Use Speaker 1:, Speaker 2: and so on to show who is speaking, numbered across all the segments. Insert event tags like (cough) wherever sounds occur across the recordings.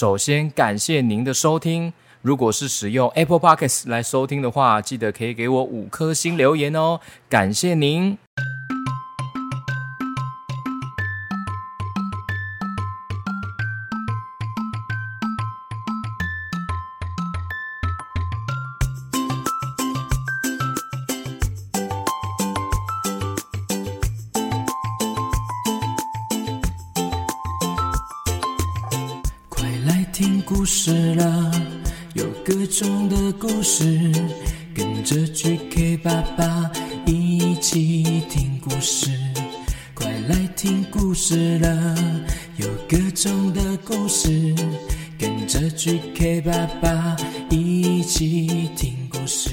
Speaker 1: 首先感谢您的收听。如果是使用 Apple Podcasts 来收听的话，记得可以给我五颗星留言哦，感谢您。
Speaker 2: 跟着 GK 爸爸一起听故事。快来听故事了，有各种的故事，跟着 GK 爸爸一起听故事。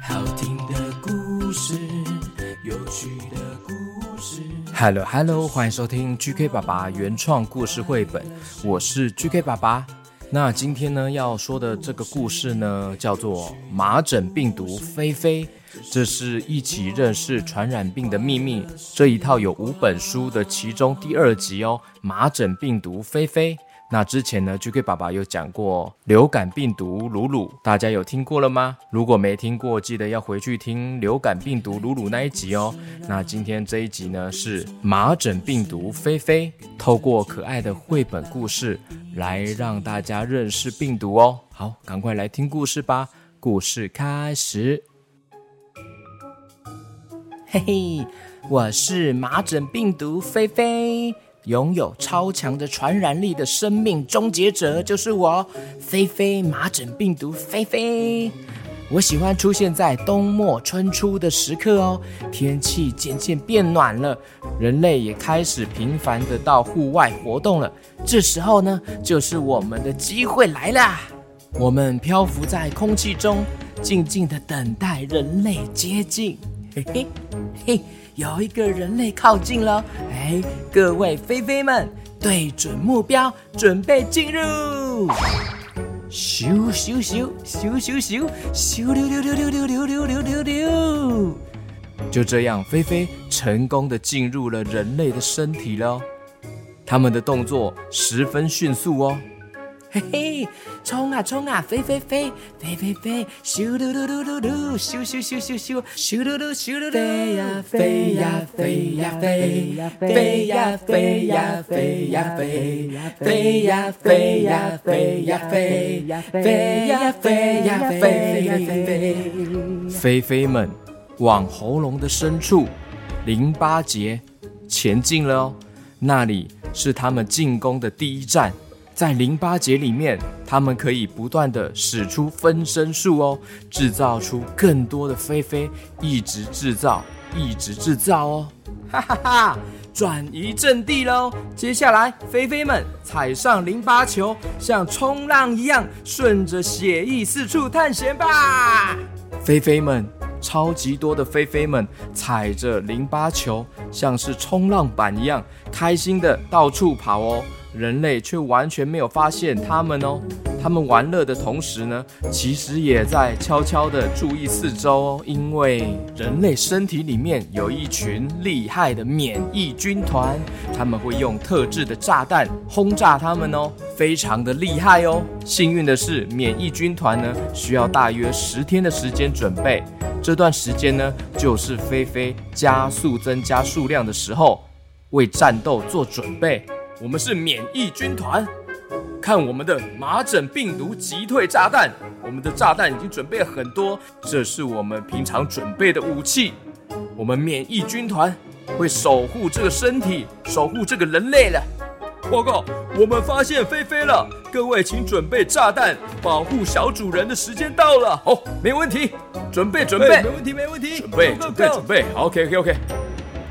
Speaker 2: 好听的故事，有趣的故事。
Speaker 1: Hello Hello，欢迎收听 GK 爸爸原创故事绘本，我是 GK 爸爸。那今天呢要说的这个故事呢，叫做《麻疹病毒菲菲》，这是一起认识传染病的秘密这一套有五本书的其中第二集哦，《麻疹病毒菲菲》。那之前呢，GK 爸爸有讲过流感病毒鲁鲁，大家有听过了吗？如果没听过，记得要回去听流感病毒鲁鲁那一集哦。那今天这一集呢是麻疹病毒菲菲，透过可爱的绘本故事来让大家认识病毒哦。好，赶快来听故事吧，故事开始。嘿嘿，我是麻疹病毒菲菲，拥有超强的传染力的生命终结者就是我，菲菲麻疹病毒菲菲。我喜欢出现在冬末春初的时刻哦，天气渐渐变暖了，人类也开始频繁的到户外活动了。这时候呢，就是我们的机会来啦！我们漂浮在空气中，静静的等待人类接近。嘿嘿嘿，有一个人类靠近了！哎，各位菲菲们，对准目标，准备进入！咻咻咻咻咻咻咻溜溜溜溜溜溜溜溜溜溜！就这样，菲菲成功的进入了人类的身体了。他们的动作十分迅速哦。冲啊冲啊，飞飞飞，飞飞飞，咻嘟嘟嘟嘟嘟，咻咻咻咻咻，咻嘟嘟咻嘟嘟，飞呀飞呀飞呀飞，飞呀飞呀飞呀飞，飞呀飞呀飞呀飞，飞呀飞呀飞呀飞。飞飞们，往喉咙的深处，淋巴结前进了哦，那里是他们进攻的第一站。在淋巴结里面，它们可以不断的使出分身术哦，制造出更多的菲菲，一直制造，一直制造哦，哈哈哈！转移阵地喽！接下来，菲菲们踩上淋巴球，像冲浪一样，顺着血液四处探险吧！菲菲们，超级多的菲菲们踩着淋巴球，像是冲浪板一样，开心的到处跑哦。人类却完全没有发现他们哦。他们玩乐的同时呢，其实也在悄悄地注意四周哦。因为人类身体里面有一群厉害的免疫军团，他们会用特制的炸弹轰炸他们哦，非常的厉害哦。幸运的是，免疫军团呢需要大约十天的时间准备，这段时间呢就是菲菲加速增加数量的时候，为战斗做准备。我们是免疫军团，看我们的麻疹病毒击退炸弹。我们的炸弹已经准备了很多，这是我们平常准备的武器。我们免疫军团会守护这个身体，守护这个人类了。报告，我们发现菲菲了，各位请准备炸弹，保护小主人的时间到了。好，没问题，准备准备，
Speaker 3: 没问题，没问题，
Speaker 1: 准备准备准备。好，OK OK OK。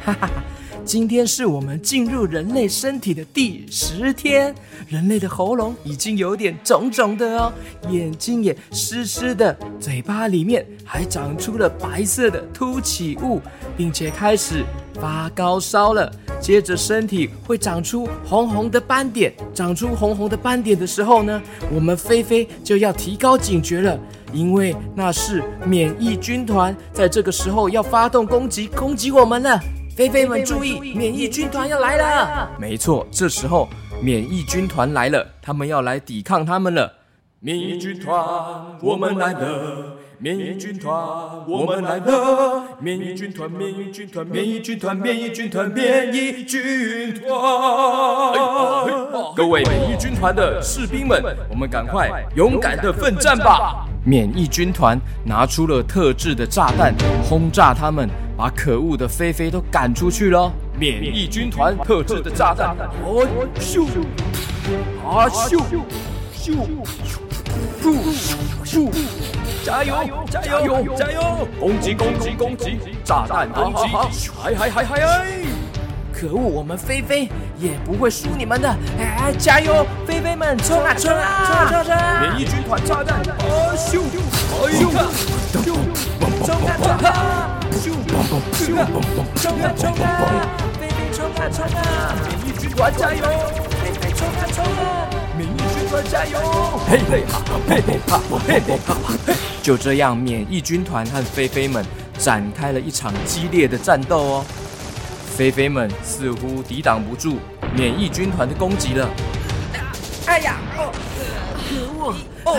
Speaker 1: 哈哈哈。今天是我们进入人类身体的第十天，人类的喉咙已经有点肿肿的哦，眼睛也湿湿的，嘴巴里面还长出了白色的凸起物，并且开始发高烧了。接着身体会长出红红的斑点，长出红红的斑点的时候呢，我们菲菲就要提高警觉了，因为那是免疫军团在这个时候要发动攻击，攻击我们了。菲菲们注意，免疫军团要来了！没错，这时候免疫军团来了，他们要来抵抗他们了。
Speaker 2: 免疫军团，我们来了！免疫军团，我们来了！免疫军团，免疫军团，免疫军团，免疫军团，免疫军团。
Speaker 1: 各位免疫军团的士兵们，我们赶快勇敢的奋战吧！免疫军团拿出了特制的炸弹，轰炸他们，把可恶的菲菲都赶出去了。免疫军团特制的炸弹，哦咻，啊咻，咻。咻！咻加油！加油！加油！攻击！攻击！攻击！炸弹攻击！嗨嗨嗨嗨！可恶，我们菲菲也不会输你们的！哎，加油，菲菲们，冲啊冲啊冲啊冲啊！免疫军团炸弹！啊咻！哎呦！咻！冲啊冲啊！咻！咻！冲啊冲啊！菲菲冲啊冲啊！免疫军团加油！菲菲冲啊冲啊！免疫军团加油！嘿嘿哈，嘿嘿哈，嘿嘿哈，嘿！就这样，免疫军团和菲菲们展开了一场激烈的战斗哦。菲菲们似乎抵挡不住免疫军团的攻击了。哎呀！哦，可恶！哦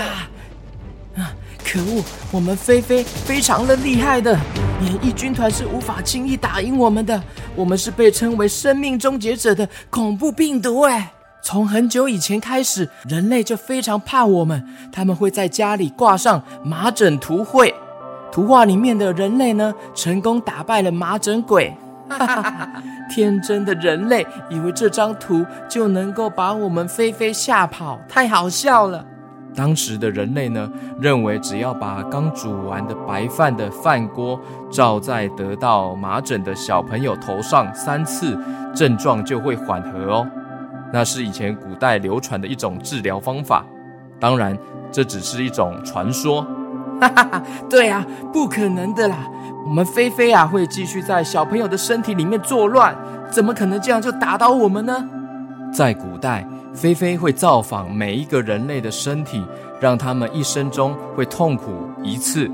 Speaker 1: 啊！可恶！我们菲菲非常的厉害的，免疫军团是无法轻易打赢我们的。我们是被称为生命终结者的恐怖病毒哎。从很久以前开始，人类就非常怕我们。他们会在家里挂上麻疹图绘，图画里面的人类呢，成功打败了麻疹鬼。(laughs) 天真的人类以为这张图就能够把我们菲菲吓跑，太好笑了。当时的人类呢，认为只要把刚煮完的白饭的饭锅照在得到麻疹的小朋友头上三次，症状就会缓和哦。那是以前古代流传的一种治疗方法，当然这只是一种传说。哈哈哈，对啊，不可能的啦！我们菲菲啊会继续在小朋友的身体里面作乱，怎么可能这样就打倒我们呢？在古代，菲菲会造访每一个人类的身体，让他们一生中会痛苦一次。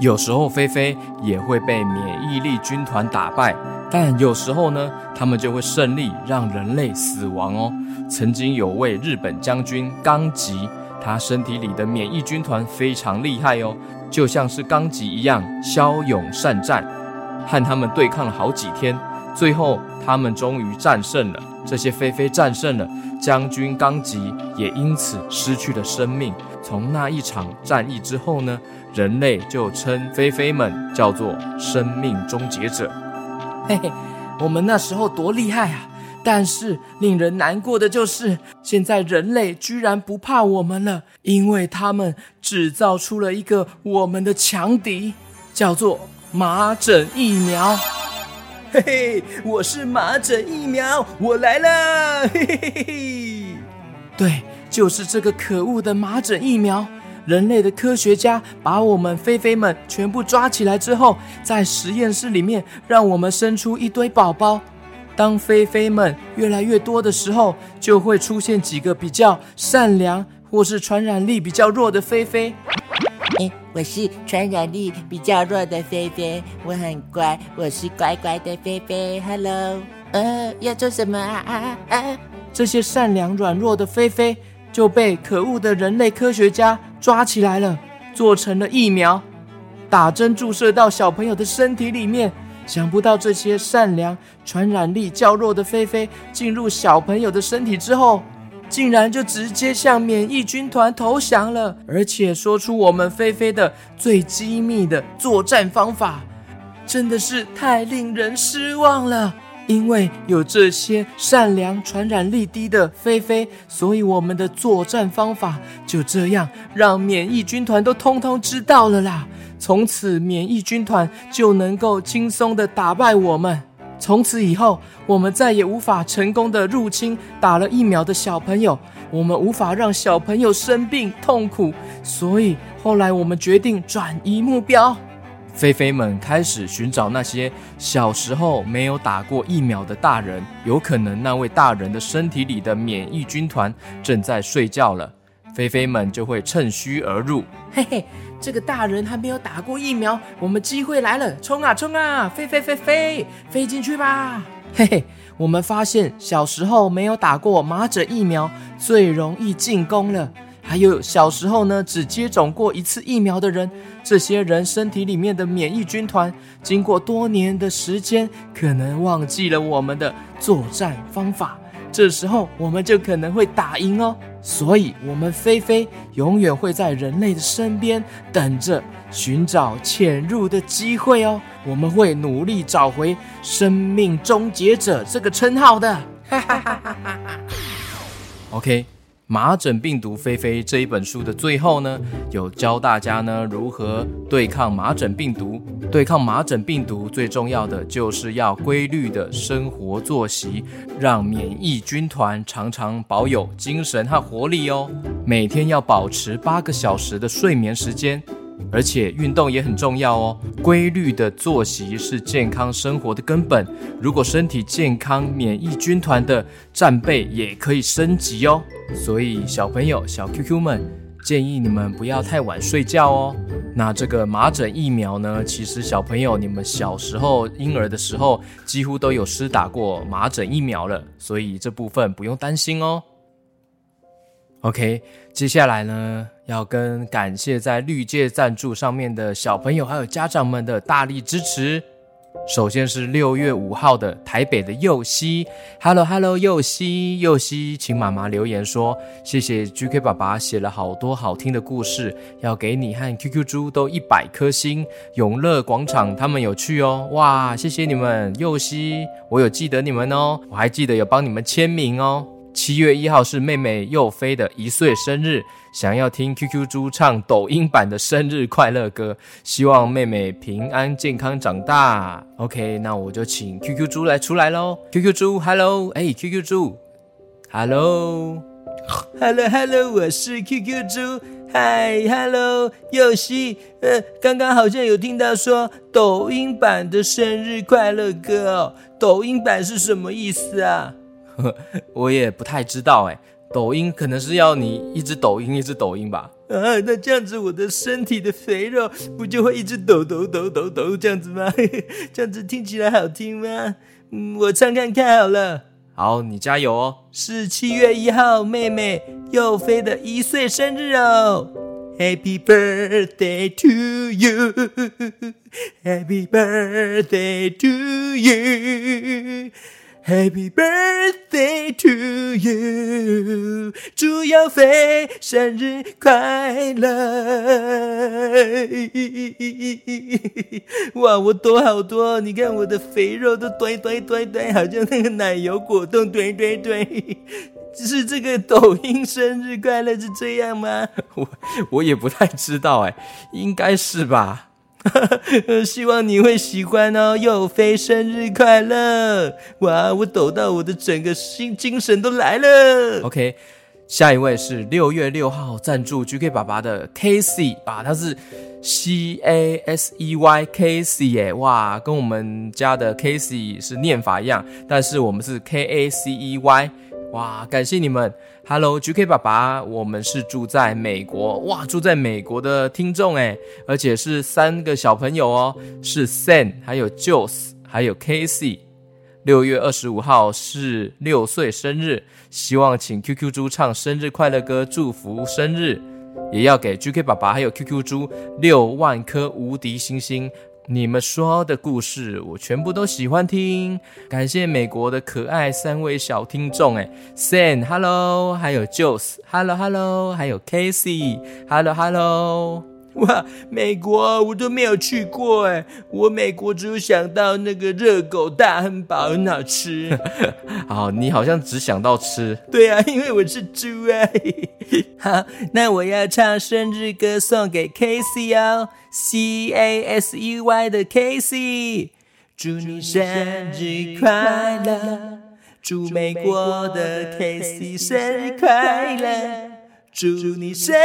Speaker 1: 有时候菲菲也会被免疫力军团打败。但有时候呢，他们就会胜利，让人类死亡哦。曾经有位日本将军冈吉，他身体里的免疫军团非常厉害哦，就像是钢吉一样骁勇善战，和他们对抗了好几天，最后他们终于战胜了。这些菲菲战胜了将军钢吉，也因此失去了生命。从那一场战役之后呢，人类就称菲菲们叫做生命终结者。嘿嘿，我们那时候多厉害啊！但是令人难过的就是，现在人类居然不怕我们了，因为他们制造出了一个我们的强敌，叫做麻疹疫苗。嘿嘿，我是麻疹疫苗，我来了！嘿嘿嘿嘿，对，就是这个可恶的麻疹疫苗。人类的科学家把我们菲菲们全部抓起来之后，在实验室里面让我们生出一堆宝宝。当菲菲们越来越多的时候，就会出现几个比较善良或是传染力比较弱的菲菲。
Speaker 3: 哎，我是传染力比较弱的菲菲，我很乖，我是乖乖的菲菲。Hello，呃，要做什么啊啊啊！
Speaker 1: 这些善良软弱的菲菲。就被可恶的人类科学家抓起来了，做成了疫苗，打针注射到小朋友的身体里面。想不到这些善良、传染力较弱的菲菲进入小朋友的身体之后，竟然就直接向免疫军团投降了，而且说出我们菲菲的最机密的作战方法，真的是太令人失望了。因为有这些善良、传染力低的菲菲，所以我们的作战方法就这样让免疫军团都通通知道了啦。从此，免疫军团就能够轻松的打败我们。从此以后，我们再也无法成功的入侵打了疫苗的小朋友，我们无法让小朋友生病痛苦，所以后来我们决定转移目标。菲菲们开始寻找那些小时候没有打过疫苗的大人，有可能那位大人的身体里的免疫军团正在睡觉了，菲菲们就会趁虚而入。嘿嘿，这个大人还没有打过疫苗，我们机会来了，冲啊冲啊，飞飞飞飞飞进去吧！嘿嘿，我们发现小时候没有打过麻疹疫苗，最容易进攻了。还有小时候呢，只接种过一次疫苗的人，这些人身体里面的免疫军团，经过多年的时间，可能忘记了我们的作战方法。这时候我们就可能会打赢哦。所以，我们菲菲永远会在人类的身边，等着寻找潜入的机会哦。我们会努力找回“生命终结者”这个称号的。(laughs) OK。麻疹病毒飞飞这一本书的最后呢，有教大家呢如何对抗麻疹病毒。对抗麻疹病毒最重要的就是要规律的生活作息，让免疫军团常常保有精神和活力哦。每天要保持八个小时的睡眠时间。而且运动也很重要哦，规律的作息是健康生活的根本。如果身体健康，免疫军团的战备也可以升级哦。所以小朋友、小 QQ 们，建议你们不要太晚睡觉哦。那这个麻疹疫苗呢？其实小朋友，你们小时候婴儿的时候，几乎都有施打过麻疹疫苗了，所以这部分不用担心哦。OK，接下来呢，要跟感谢在绿界赞助上面的小朋友还有家长们的大力支持。首先是六月五号的台北的佑熙，Hello Hello，佑熙佑熙，请妈妈留言说谢谢 GK 爸爸写了好多好听的故事，要给你和 QQ 猪都一百颗星。永乐广场他们有去哦，哇，谢谢你们佑熙，我有记得你们哦，我还记得有帮你们签名哦。七月一号是妹妹佑菲的一岁生日，想要听 QQ 猪唱抖音版的生日快乐歌，希望妹妹平安健康长大。OK，那我就请 QQ 猪来出来喽。QQ 猪，Hello，哎，QQ 猪，Hello，Hello，Hello，
Speaker 4: 我是 QQ 猪，Hi，Hello，佑熙，呃，刚刚好像有听到说抖音版的生日快乐歌哦，抖音版是什么意思啊？(laughs)
Speaker 1: 我也不太知道哎，抖音可能是要你一直抖音一直抖音吧？
Speaker 4: 啊，那这样子我的身体的肥肉不就会一直抖抖抖抖抖这样子吗？(laughs) 这样子听起来好听吗？嗯，我唱看看好了。
Speaker 1: 好，你加油哦。
Speaker 4: 是七月一号，妹妹又飞的一岁生日哦。Happy birthday to you，Happy birthday to you。Happy birthday to you，祝耀飞生日快乐！哇，我多好多，你看我的肥肉都堆堆堆堆，好像那个奶油果冻堆堆堆。只是这个抖音生日快乐是这样吗？
Speaker 1: 我我也不太知道哎，应该是吧。(laughs)
Speaker 4: 希望你会喜欢哦，又飞生日快乐！哇，我抖到我的整个心精神都来了。
Speaker 1: OK，下一位是六月六号赞助 GK 爸爸的 Casey 啊，他是 C A S E Y Casey 耶，哇，跟我们家的 Casey 是念法一样，但是我们是 K A C E Y，哇，感谢你们。Hello，GK 爸爸，我们是住在美国哇，住在美国的听众哎，而且是三个小朋友哦，是 Sam，还有 Jules，还有 Casey。六月二十五号是六岁生日，希望请 QQ 猪唱生日快乐歌，祝福生日，也要给 GK 爸爸还有 QQ 猪六万颗无敌星星。你们说的故事，我全部都喜欢听。感谢美国的可爱三位小听众，哎，San，Hello，还有 Jules，Hello，Hello，还有 Casey，Hello，Hello。
Speaker 4: 哇，美国我都没有去过哎，我美国只有想到那个热狗大汉堡很好吃。(laughs)
Speaker 1: 好，你好像只想到吃。
Speaker 4: 对啊，因为我是猪啊。(laughs) 好，那我要唱生日歌送给 Casey 哦，C A S E Y 的 Casey，祝你生日快乐，祝美国的 Casey 生日快乐。祝你生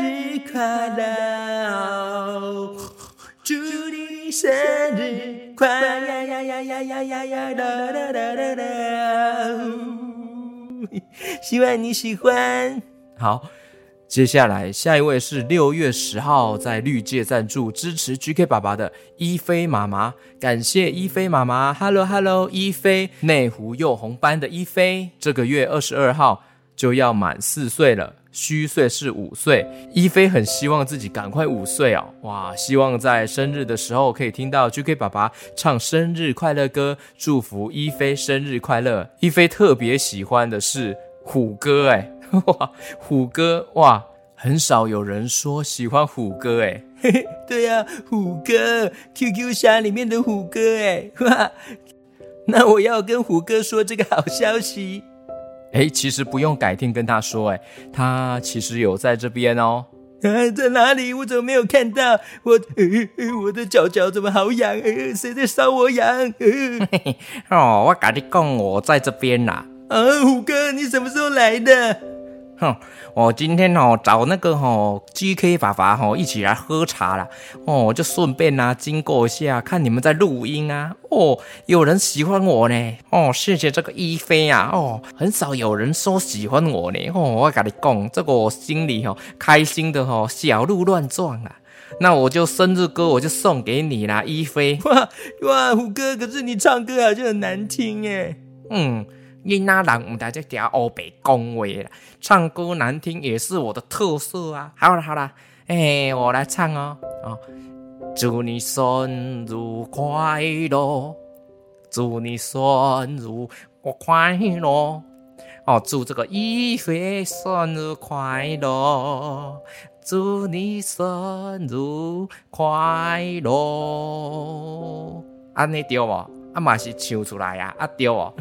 Speaker 4: 日快乐！祝你生日快呀呀呀呀呀呀呀啦啦啦啦啦！希望你喜欢。
Speaker 1: 好，接下来，下一位是六月十号在绿界赞助支持 GK 爸爸的一菲妈妈，感谢一菲妈妈。Hello Hello，伊菲内湖幼红班的一菲，这个月二十二号就要满四岁了，虚岁是五岁。一菲很希望自己赶快五岁哦，哇！希望在生日的时候可以听到 GK 爸爸唱生日快乐歌，祝福一菲生日快乐。一菲特别喜欢的是虎哥，哎。(laughs) 哇，虎哥哇，很少有人说喜欢虎哥哎，(laughs)
Speaker 4: 对呀，虎哥，QQ 侠里面的虎哥哎，哇，那我要跟虎哥说这个好消息，
Speaker 1: 哎，其实不用改天跟他说哎，他其实有在这边哦，
Speaker 4: 啊，在哪里？我怎么没有看到？我，我的脚脚怎么好痒？谁在搔我痒？(laughs)
Speaker 1: 哦，我跟你讲，我在这边啦。
Speaker 4: 啊，虎哥，你什么时候来的？
Speaker 1: 哼，我今天哦找那个哦 GK 爸爸哦一起来喝茶啦哦，就顺便啊经过一下，看你们在录音啊哦，有人喜欢我呢哦，谢谢这个一菲啊哦，很少有人说喜欢我呢哦，我跟你讲，这个我心里哦开心的哦小鹿乱撞啊，那我就生日歌我就送给你啦，一菲 (laughs)
Speaker 4: 哇哇虎哥，可是你唱歌好像很难听耶，
Speaker 1: 嗯。你那人唔在这条欧北恭维啦，唱歌难听也是我的特色啊！好了好了，哎，我来唱哦。哦，祝你生日快乐，祝你生日快乐。哦，祝这个一菲生日快乐，祝你生日快乐，安尼对无？阿玛是唱出来呀，阿丢哦，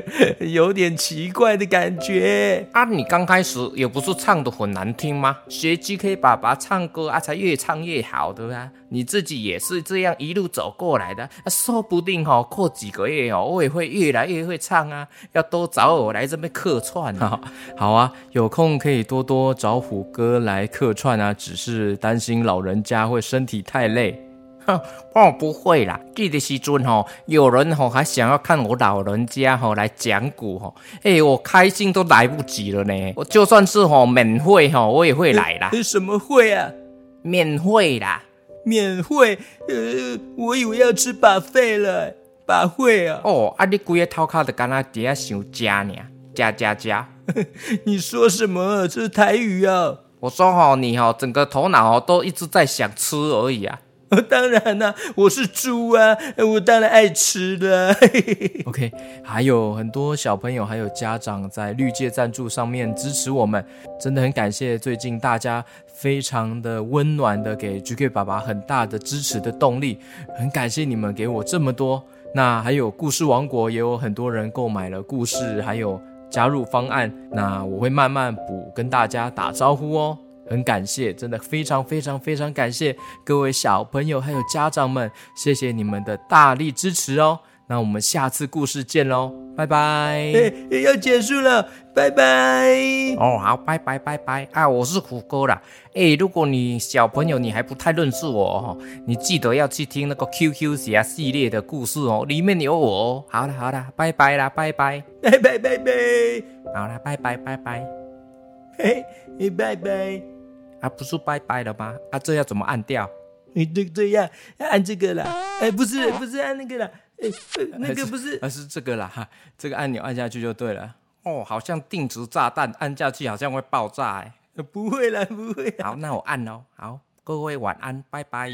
Speaker 1: (laughs)
Speaker 4: 有点奇怪的感觉。
Speaker 1: 啊，你刚开始也不是唱的很难听吗？学 GK 爸爸唱歌啊，才越唱越好的啊。你自己也是这样一路走过来的，说不定哦，过几个月哦，我也会越来越会唱啊。要多找我来这边客串啊。(laughs) 好啊，有空可以多多找虎哥来客串啊。只是担心老人家会身体太累。哼，哦，不会啦，记得时阵吼，有人吼还想要看我老人家吼来讲古吼，哎，我开心都来不及了呢。我就算是吼免费吼，我也会来啦。(laughs)
Speaker 4: 什么会啊？
Speaker 1: 免费啦，
Speaker 4: 免费？呃，我以为要吃把费了，把费啊？
Speaker 1: 哦，啊，你规个头壳都干那底下想加呢，加加加。(laughs)
Speaker 4: 你说什么？这是台语啊？
Speaker 1: 我说吼，你吼整个头脑哦都一直在想吃而已啊。(laughs)
Speaker 4: 当然啦，我是猪啊，我当然爱吃的。(laughs)
Speaker 1: OK，还有很多小朋友还有家长在绿界赞助上面支持我们，真的很感谢。最近大家非常的温暖的给 GK 爸爸很大的支持的动力，很感谢你们给我这么多。那还有故事王国也有很多人购买了故事，还有加入方案，那我会慢慢补跟大家打招呼哦。很感谢，真的非常非常非常感谢各位小朋友还有家长们，谢谢你们的大力支持哦。那我们下次故事见喽，拜拜。
Speaker 4: 要结束了，拜拜。
Speaker 1: 哦，好，拜拜拜拜啊！我是虎哥啦。哎，如果你小朋友你还不太认识我哦，你记得要去听那个 QQ 侠系列的故事哦，里面有我哦。好了好了，拜拜啦，拜拜
Speaker 4: 拜拜拜拜。
Speaker 1: 好了，拜拜拜拜。
Speaker 4: 嘿，拜拜。
Speaker 1: 啊，不是拜拜了吗？啊，这要怎么按掉？
Speaker 4: 你对对要按这个啦？哎，不是，不是按那个啦，哎，那个不是，
Speaker 1: 而是这个啦，哈，这个按钮按下去就对了。哦，好像定时炸弹，按下去好像会爆炸，哎，
Speaker 4: 不会啦，不会。
Speaker 1: 好，那我按喽。好，各位晚安，拜拜。